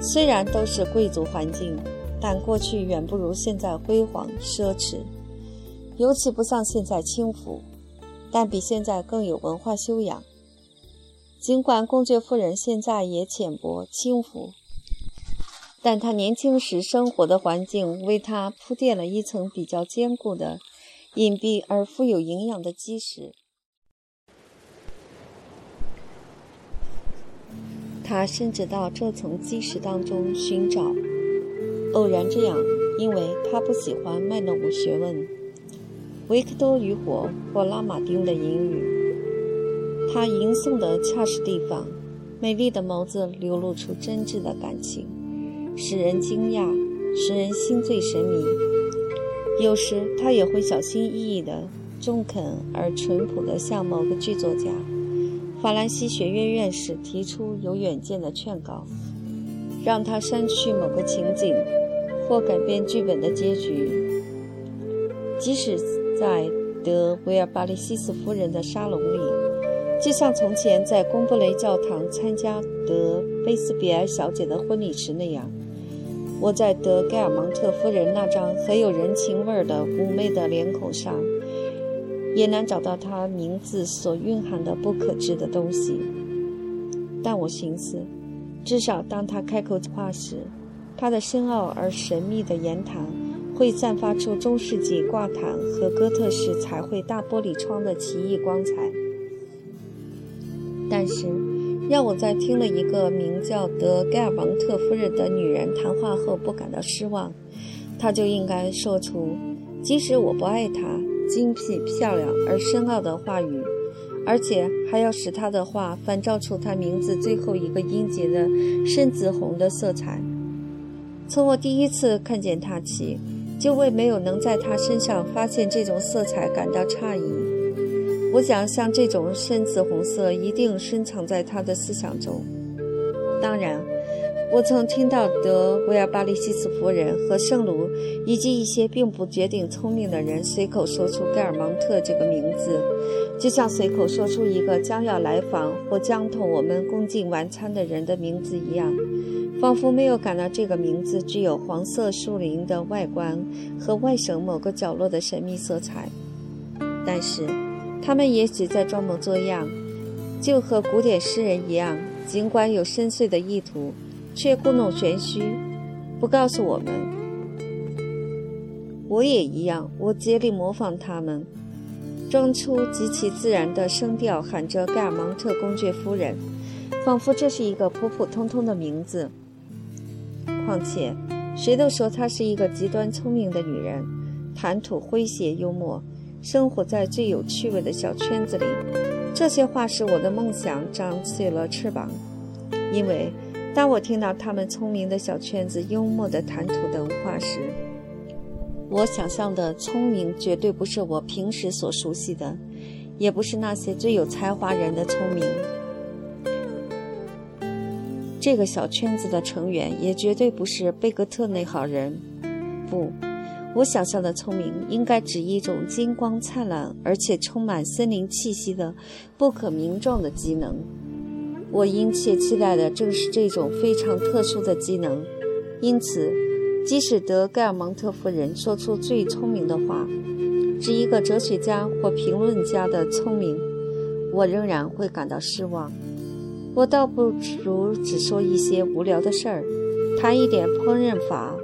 [SPEAKER 1] 虽然都是贵族环境，但过去远不如现在辉煌奢侈，尤其不像现在轻浮，但比现在更有文化修养。尽管公爵夫人现在也浅薄轻浮。但她年轻时生活的环境为她铺垫了一层比较坚固的、隐蔽而富有营养的基石。他甚至到这层基石当中寻找。偶然这样，因为他不喜欢卖弄学问，维克多与火或拉马丁的言语。他吟诵的恰是地方，美丽的眸子流露出真挚的感情。使人惊讶，使人心醉神迷。有时他也会小心翼翼地、中肯而淳朴地向某个剧作家、法兰西学院院士提出有远见的劝告，让他删去某个情景，或改变剧本的结局。即使在德维尔巴利西斯夫人的沙龙里，就像从前在贡布雷教堂参加德菲斯比埃小姐的婚礼时那样。我在德盖尔芒特夫人那张很有人情味儿的妩媚的脸孔上，也难找到她名字所蕴含的不可知的东西。但我寻思，至少当他开口话时，他的深奥而神秘的言谈会散发出中世纪挂毯和哥特式彩绘大玻璃窗的奇异光彩。但是，让我在听了一个名叫德盖尔芒特夫人的女人谈话后不感到失望，她就应该说出，即使我不爱她精辟、漂亮而深奥的话语，而且还要使她的话反照出她名字最后一个音节的深紫红的色彩。从我第一次看见她起，就为没有能在她身上发现这种色彩感到诧异。我想，像这种深紫红色一定深藏在他的思想中。当然，我曾听到德维尔巴利西斯夫人和圣卢以及一些并不绝顶聪明的人随口说出盖尔芒特这个名字，就像随口说出一个将要来访或将同我们共进晚餐的人的名字一样，仿佛没有感到这个名字具有黄色树林的外观和外省某个角落的神秘色彩。但是。他们也许在装模作样，就和古典诗人一样，尽管有深邃的意图，却故弄玄虚，不告诉我们。我也一样，我竭力模仿他们，装出极其自然的声调，喊着盖尔芒特公爵夫人，仿佛这是一个普普通通的名字。况且，谁都说她是一个极端聪明的女人，谈吐诙谐幽默。生活在最有趣味的小圈子里，这些话使我的梦想长起了翅膀。因为当我听到他们聪明的小圈子幽默的谈吐等话时，我想象的聪明绝对不是我平时所熟悉的，也不是那些最有才华人的聪明。这个小圈子的成员也绝对不是贝格特那号人，不。我想象的聪明，应该指一种金光灿烂而且充满森林气息的不可名状的机能。我殷切期待的正是这种非常特殊的机能。因此，即使德盖尔蒙特夫人说出最聪明的话，指一个哲学家或评论家的聪明，我仍然会感到失望。我倒不如只说一些无聊的事儿，谈一点烹饪法。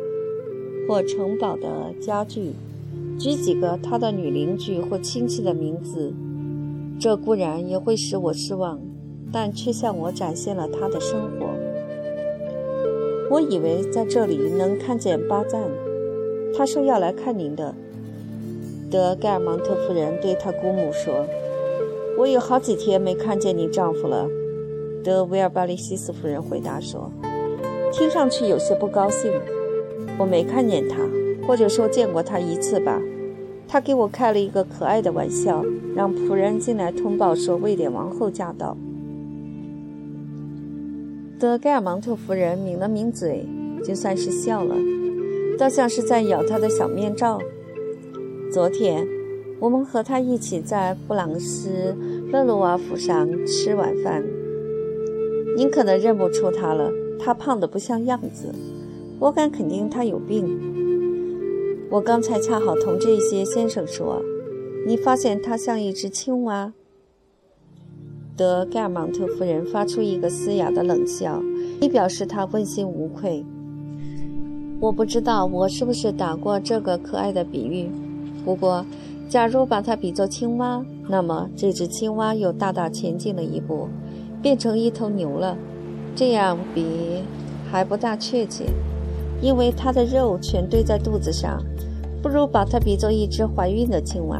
[SPEAKER 1] 或城堡的家具，举几个他的女邻居或亲戚的名字，这固然也会使我失望，但却向我展现了他的生活。我以为在这里能看见巴赞，他说要来看您的。德盖尔芒特夫人对他姑母说：“我有好几天没看见你丈夫了。”德维尔巴利西斯夫人回答说：“听上去有些不高兴。”我没看见他，或者说见过他一次吧。他给我开了一个可爱的玩笑，让仆人进来通报说瑞典王后驾到。德盖尔芒特夫人抿了抿嘴，就算是笑了，倒像是在咬他的小面罩。昨天，我们和他一起在布朗斯勒罗瓦府上吃晚饭。您可能认不出他了，他胖得不像样子。我敢肯定他有病。我刚才恰好同这些先生说，你发现他像一只青蛙。德盖尔芒特夫人发出一个嘶哑的冷笑，以表示她问心无愧。我不知道我是不是打过这个可爱的比喻，不过，假如把它比作青蛙，那么这只青蛙又大大前进了一步，变成一头牛了。这样比还不大确切。因为它的肉全堆在肚子上，不如把它比作一只怀孕的青蛙。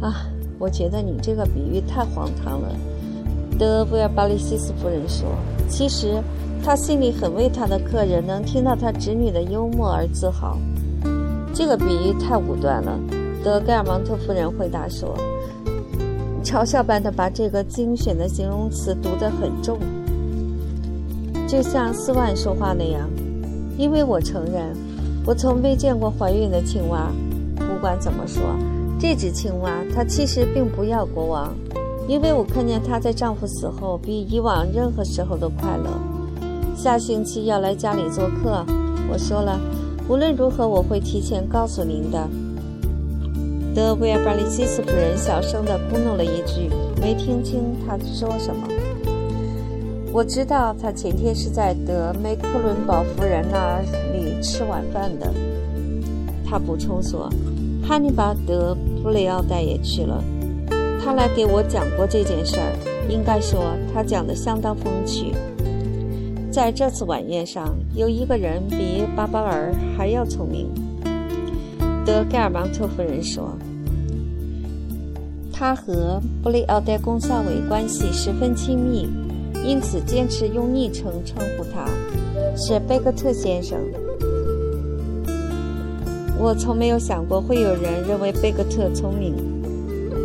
[SPEAKER 1] 啊，我觉得你这个比喻太荒唐了。德布尔巴利西斯夫人说：“其实，他心里很为他的客人能听到他侄女的幽默而自豪。”这个比喻太武断了。德盖尔芒特夫人回答说：“嘲笑般的把这个精选的形容词读得很重，就像斯万说话那样。”因为我承认，我从未见过怀孕的青蛙。不管怎么说，这只青蛙它其实并不要国王，因为我看见它在丈夫死后比以往任何时候都快乐。下星期要来家里做客，我说了，无论如何我会提前告诉您的。德维尔巴利西斯夫人小声地咕哝了一句，没听清他说什么。我知道他前天是在德梅克伦堡夫人那里吃晚饭的。他补充说：“汉尼拔·德布雷奥代也去了，他来给我讲过这件事儿。应该说，他讲得相当风趣。在这次晚宴上，有一个人比巴巴尔还要聪明。”德盖尔芒特夫人说：“他和布雷奥戴公校委关系十分亲密，因此坚持用昵称称呼他，是贝克特先生。”我从没有想过会有人认为贝克特聪明。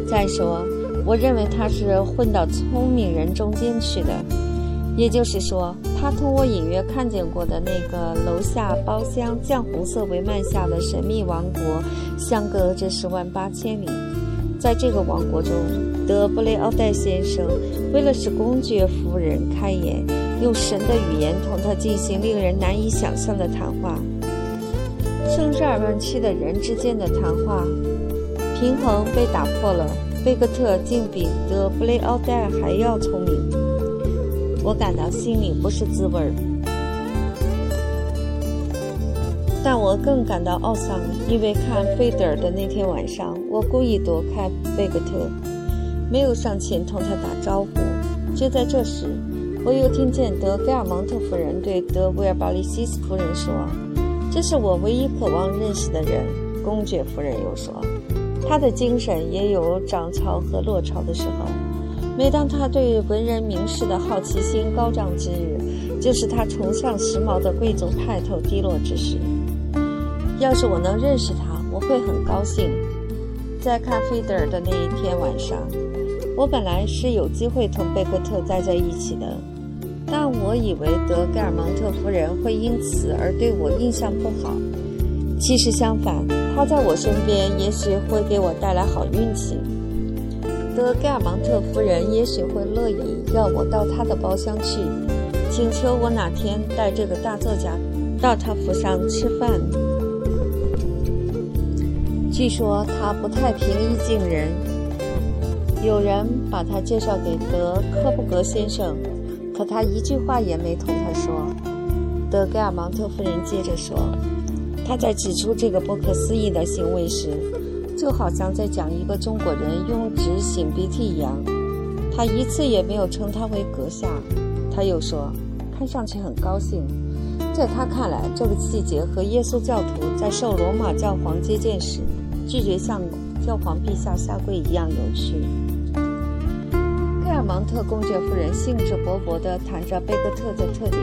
[SPEAKER 1] 再说，我认为他是混到聪明人中间去的，也就是说，他同我隐约看见过的那个楼下包厢绛红色帷幔下的神秘王国相隔着十万八千里。在这个王国中，德布雷奥戴先生为了使公爵夫人开眼，用神的语言同他进行令人难以想象的谈话。圣日耳曼七的人之间的谈话，平衡被打破了。贝克特竟比德布雷奥戴还要聪明，我感到心里不是滋味儿。但我更感到懊丧，因为看费德尔的那天晚上，我故意躲开贝克特，没有上前同他打招呼。就在这时，我又听见德盖尔蒙特夫人对德维尔巴利西斯夫人说。这是我唯一渴望认识的人，公爵夫人又说。他的精神也有涨潮和落潮的时候。每当他对文人名士的好奇心高涨之日，就是他崇尚时髦的贵族派头低落之时。要是我能认识他，我会很高兴。在看菲德尔的那一天晚上，我本来是有机会同贝克特待在一起的。但我以为德盖尔蒙特夫人会因此而对我印象不好。其实相反，她在我身边也许会给我带来好运气。德盖尔蒙特夫人也许会乐意让我到她的包厢去，请求我哪天带这个大作家到她府上吃饭。据说他不太平易近人，有人把他介绍给德科布格先生。可他一句话也没同他说。德盖尔芒特夫人接着说：“他在指出这个不可思议的行为时，就好像在讲一个中国人用纸擤鼻涕一样。他一次也没有称他为阁下。他又说，看上去很高兴。在他看来，这个细节和耶稣教徒在受罗马教皇接见时拒绝像教皇陛下下跪一样有趣。”盖尔芒特公爵夫人兴致勃勃地谈着贝克特的特点，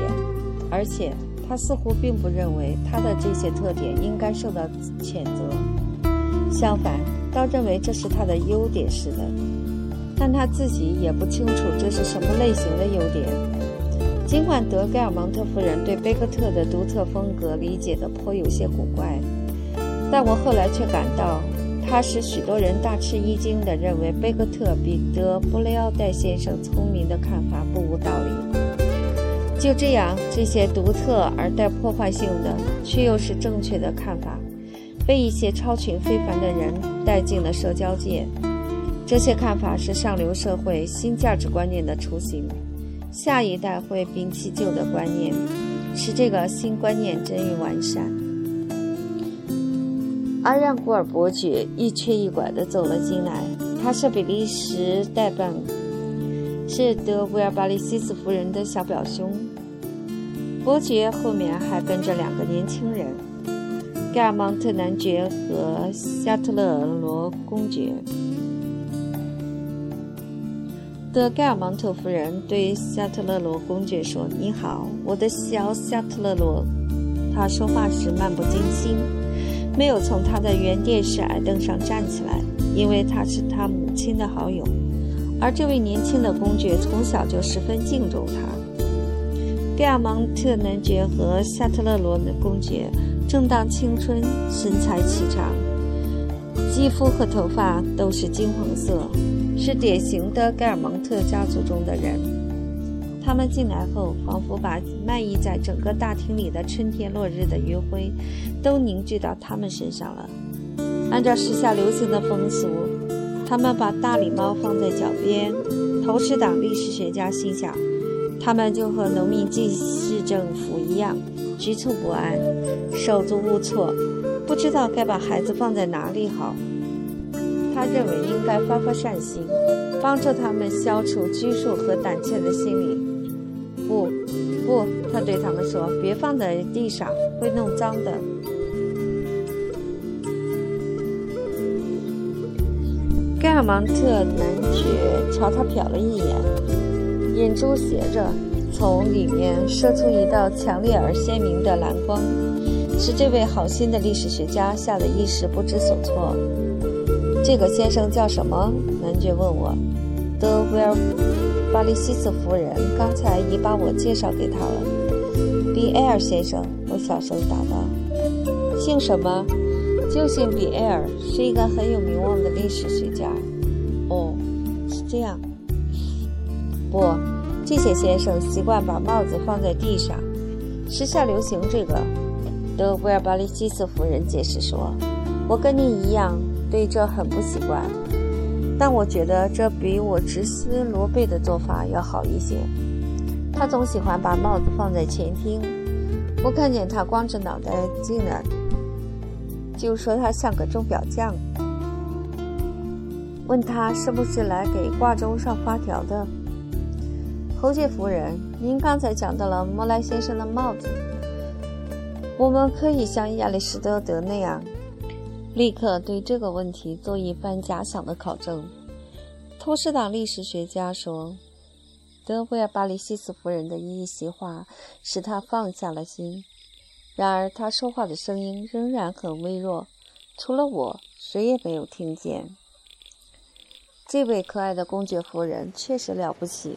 [SPEAKER 1] 而且她似乎并不认为他的这些特点应该受到谴责，相反，倒认为这是他的优点似的。但他自己也不清楚这是什么类型的优点。尽管德盖尔芒特夫人对贝克特的独特风格理解得颇有些古怪，但我后来却感到。他使许多人大吃一惊地认为贝克特比德布雷奥戴先生聪明的看法不无道理。就这样，这些独特而带破坏性的却又是正确的看法，被一些超群非凡的人带进了社交界。这些看法是上流社会新价值观念的雏形。下一代会摒弃旧的观念，使这个新观念臻于完善。阿让古尔伯爵一瘸一拐地走了进来，他是比利时代办，是德维尔巴利西斯夫人的小表兄。伯爵后面还跟着两个年轻人，盖尔蒙特男爵和夏特勒罗公爵。德盖尔蒙特夫人对夏特勒罗公爵说：“你好，我的小夏特勒罗。”他说话时漫不经心。没有从他的原电视矮凳上站起来，因为他是他母亲的好友，而这位年轻的公爵从小就十分敬重他。盖尔蒙特男爵和夏特勒罗的公爵正当青春，身材颀长，肌肤和头发都是金黄色，是典型的盖尔蒙特家族中的人。他们进来后，仿佛把漫溢在整个大厅里的春天落日的余晖，都凝聚到他们身上了。按照时下流行的风俗，他们把大礼帽放在脚边。投石党历史学家心想，他们就和农民进市政府一样，局促不安，手足无措，不知道该把孩子放在哪里好。他认为应该发发善心，帮助他们消除拘束和胆怯的心理。不，不，他对他们说：“别放在地上，会弄脏的。”盖尔芒特男爵朝他瞟了一眼，眼珠斜着，从里面射出一道强烈而鲜明的蓝光，使这位好心的历史学家吓得一时不知所措。这个先生叫什么？男爵问我。德维尔巴利西斯夫人刚才已把我介绍给他了。比埃尔先生，我小声答道。姓什么？就姓比埃尔，是一个很有名望的历史学家。哦，是这样。不，这些先生习惯把帽子放在地上，时下流行这个。德维尔巴利西斯夫人解释说：“我跟你一样，对这很不习惯，但我觉得这比我直思罗贝的做法要好一些。他总喜欢把帽子放在前厅，我看见他光着脑袋进来。”就说他像个钟表匠，问他是不是来给挂钟上发条的。侯爵夫人，您刚才讲到了莫莱先生的帽子，我们可以像亚里士多德那样，立刻对这个问题做一番假想的考证。托斯党历史学家说，德维尔巴里西斯夫人的一席话使他放下了心。然而，他说话的声音仍然很微弱，除了我，谁也没有听见。这位可爱的公爵夫人确实了不起。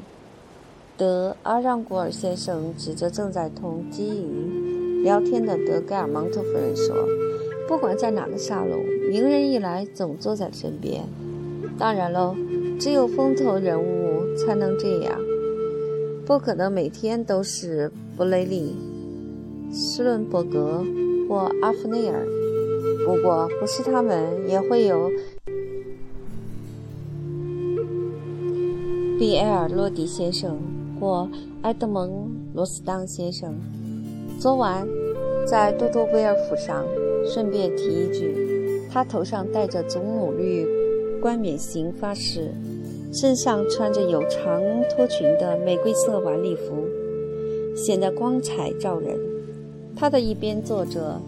[SPEAKER 1] 德阿让古尔先生指着正在同基于聊天的德盖尔蒙特夫人说：“不管在哪个沙龙，名人一来总坐在身边。当然喽，只有风头人物才能这样，不可能每天都是布雷利。”斯伦伯格或阿弗内尔，不过不是他们，也会有比埃尔洛迪先生或埃德蒙罗斯当先生。昨晚在多多威尔府上，顺便提一句，他头上戴着祖母绿冠冕型发饰，身上穿着有长拖裙的玫瑰色晚礼服，显得光彩照人。他的一边坐着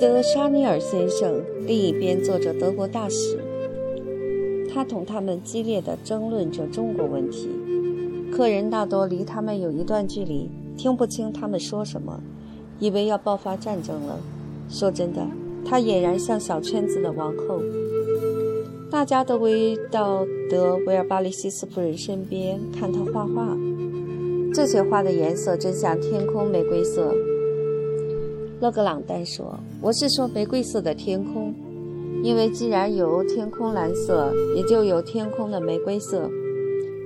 [SPEAKER 1] 德沙尼尔先生，另一边坐着德国大使。他同他们激烈地争论着中国问题。客人大多离他们有一段距离，听不清他们说什么，以为要爆发战争了。说真的，他俨然像小圈子的王后。大家都围到德维尔巴利西斯夫人身边看她画画。这些花的颜色真像天空玫瑰色。勒格朗丹说：“我是说玫瑰色的天空，因为既然有天空蓝色，也就有天空的玫瑰色。”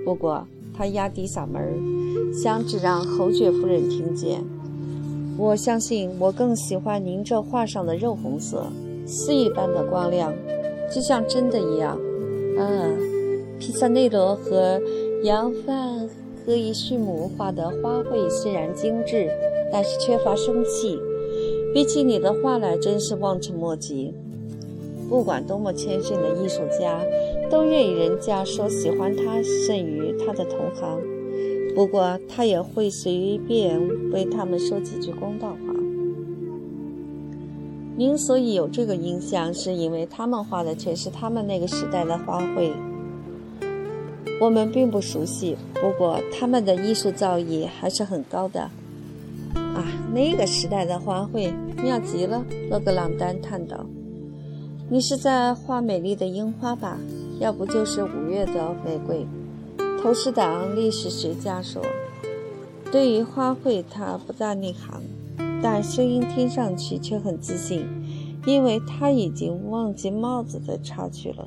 [SPEAKER 1] 不过他压低嗓门儿，想只让侯爵夫人听见。我相信我更喜欢您这画上的肉红色，丝一般的光亮，就像真的一样。嗯，皮萨内罗和扬范。和伊须姆画的花卉虽然精致，但是缺乏生气。比起你的画来，真是望尘莫及。不管多么谦逊的艺术家，都愿意人家说喜欢他甚于他的同行。不过他也会随便为他们说几句公道话。您所以有这个印象，是因为他们画的全是他们那个时代的花卉。我们并不熟悉，不过他们的艺术造诣还是很高的。啊，那个时代的花卉妙极了，洛格朗丹叹道：“你是在画美丽的樱花吧？要不就是五月的玫瑰。”投石党历史学家说：“对于花卉，他不大内行，但声音听上去却很自信，因为他已经忘记帽子的插曲了。”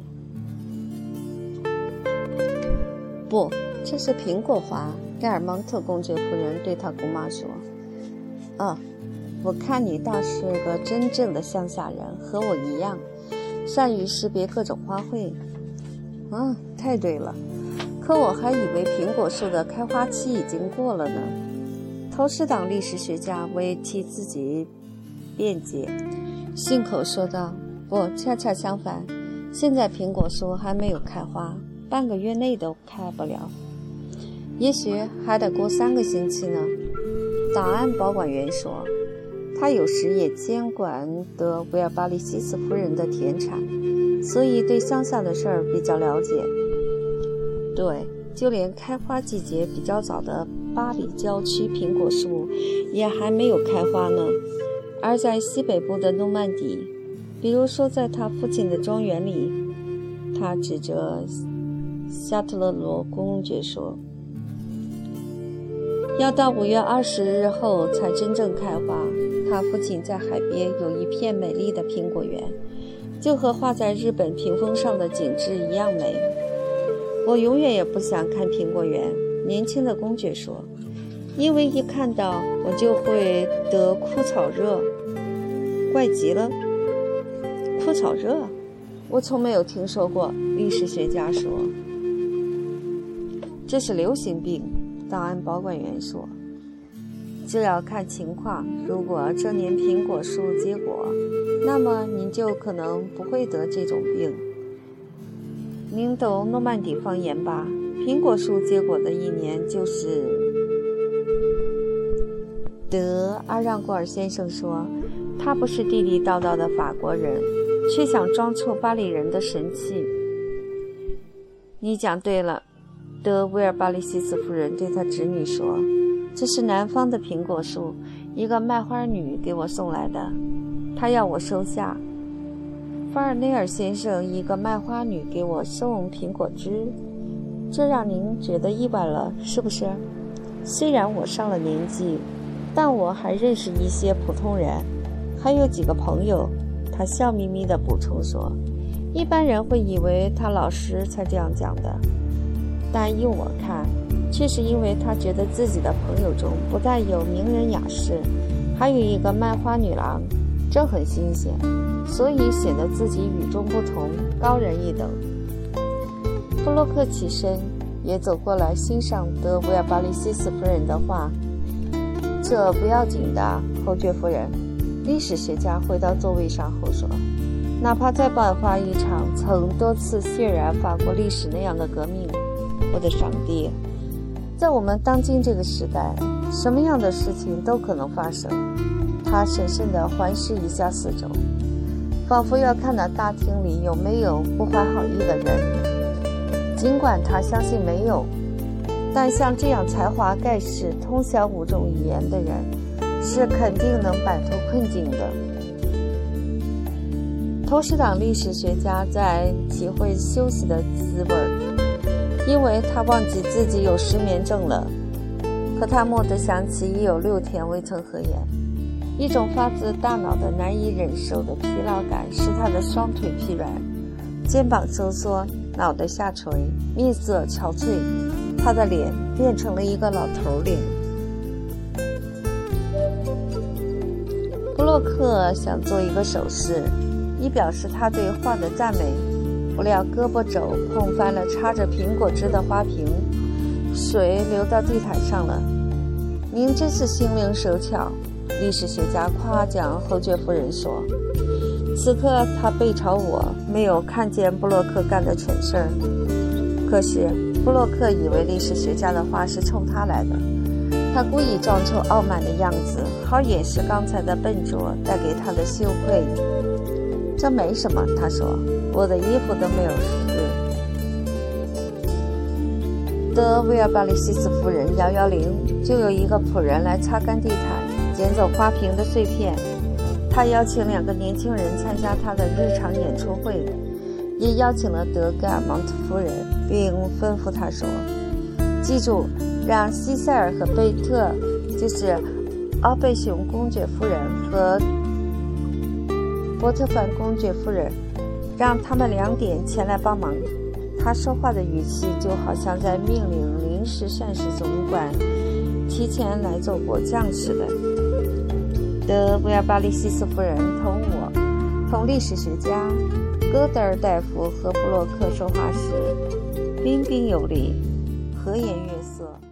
[SPEAKER 1] 不，这是苹果花。盖尔蒙特公爵夫人对他姑妈说：“哦，我看你倒是个真正的乡下人，和我一样。”善于识别各种花卉。嗯，太对了。可我还以为苹果树的开花期已经过了呢。投石党历史学家为替自己辩解，信口说道：“不，恰恰相反，现在苹果树还没有开花，半个月内都开不了，也许还得过三个星期呢。”档案保管员说：“他有时也监管德维尔巴利西斯夫人的田产，所以对乡下的事儿比较了解。”对，就连开花季节比较早的巴黎郊区苹果树也还没有开花呢。而在西北部的诺曼底，比如说在他父亲的庄园里，他指着夏特勒罗公爵说：“要到五月二十日后才真正开花。他父亲在海边有一片美丽的苹果园，就和画在日本屏风上的景致一样美。”我永远也不想看苹果园。年轻的公爵说：“因为一看到我就会得枯草热，怪极了。”枯草热，我从没有听说过。历史学家说：“这是流行病。”档案保管员说：“这要看情况。如果这年苹果树结果，那么您就可能不会得这种病。”您懂诺曼底方言吧？苹果树结果的一年就是德阿让古尔先生说，他不是地地道道的法国人，却想装臭巴黎人的神气。你讲对了，德威尔巴利西斯夫人对他侄女说：“这是南方的苹果树，一个卖花女给我送来的，她要我收下。”法尔内尔先生，一个卖花女给我送苹果汁，这让您觉得意外了，是不是？虽然我上了年纪，但我还认识一些普通人，还有几个朋友。他笑眯眯地补充说：“一般人会以为他老师才这样讲的，但依我看，却是因为他觉得自己的朋友中不但有名人雅士，还有一个卖花女郎。”这很新鲜，所以显得自己与众不同，高人一等。布洛克起身，也走过来欣赏德维尔巴利西斯夫人的话。这不要紧的，侯爵夫人。历史学家回到座位上后说：“哪怕再爆发一场曾多次渲染法国历史那样的革命，我的上帝，在我们当今这个时代，什么样的事情都可能发生。”他审慎地环视一下四周，仿佛要看到大厅里有没有不怀好意的人。尽管他相信没有，但像这样才华盖世、通晓五种语言的人，是肯定能摆脱困境的。投石党历史学家在体会休息的滋味，因为他忘记自己有失眠症了。可他蓦地想起，已有六天未曾合眼。一种发自大脑的难以忍受的疲劳感使他的双腿疲软，肩膀收缩，脑袋下垂，面色憔悴，他的脸变成了一个老头脸。布洛克想做一个手势，以表示他对画的赞美，不料胳膊肘碰翻了插着苹果汁的花瓶，水流到地毯上了。您真是心灵手巧。历史学家夸奖侯爵夫人说：“此刻他背朝我，没有看见布洛克干的蠢事儿。可是布洛克以为历史学家的话是冲他来的，他故意装出傲慢的样子，好掩饰刚才的笨拙带给他的羞愧。这没什么，他说，我的衣服都没有湿。”德维尔巴里西斯夫人幺幺零，就有一个仆人来擦干地毯。捡走花瓶的碎片，他邀请两个年轻人参加他的日常演出会，也邀请了德盖尔蒙特夫人，并吩咐他说：“记住，让西塞尔和贝特，就是奥贝熊公爵夫人和波特凡公爵夫人，让他们两点前来帮忙。”他说话的语气就好像在命令临时膳食总管提前来做果酱似的。德维尔巴利西斯夫人同我，同历史学家，戈德尔大夫和布洛克说话时彬彬有礼，和颜悦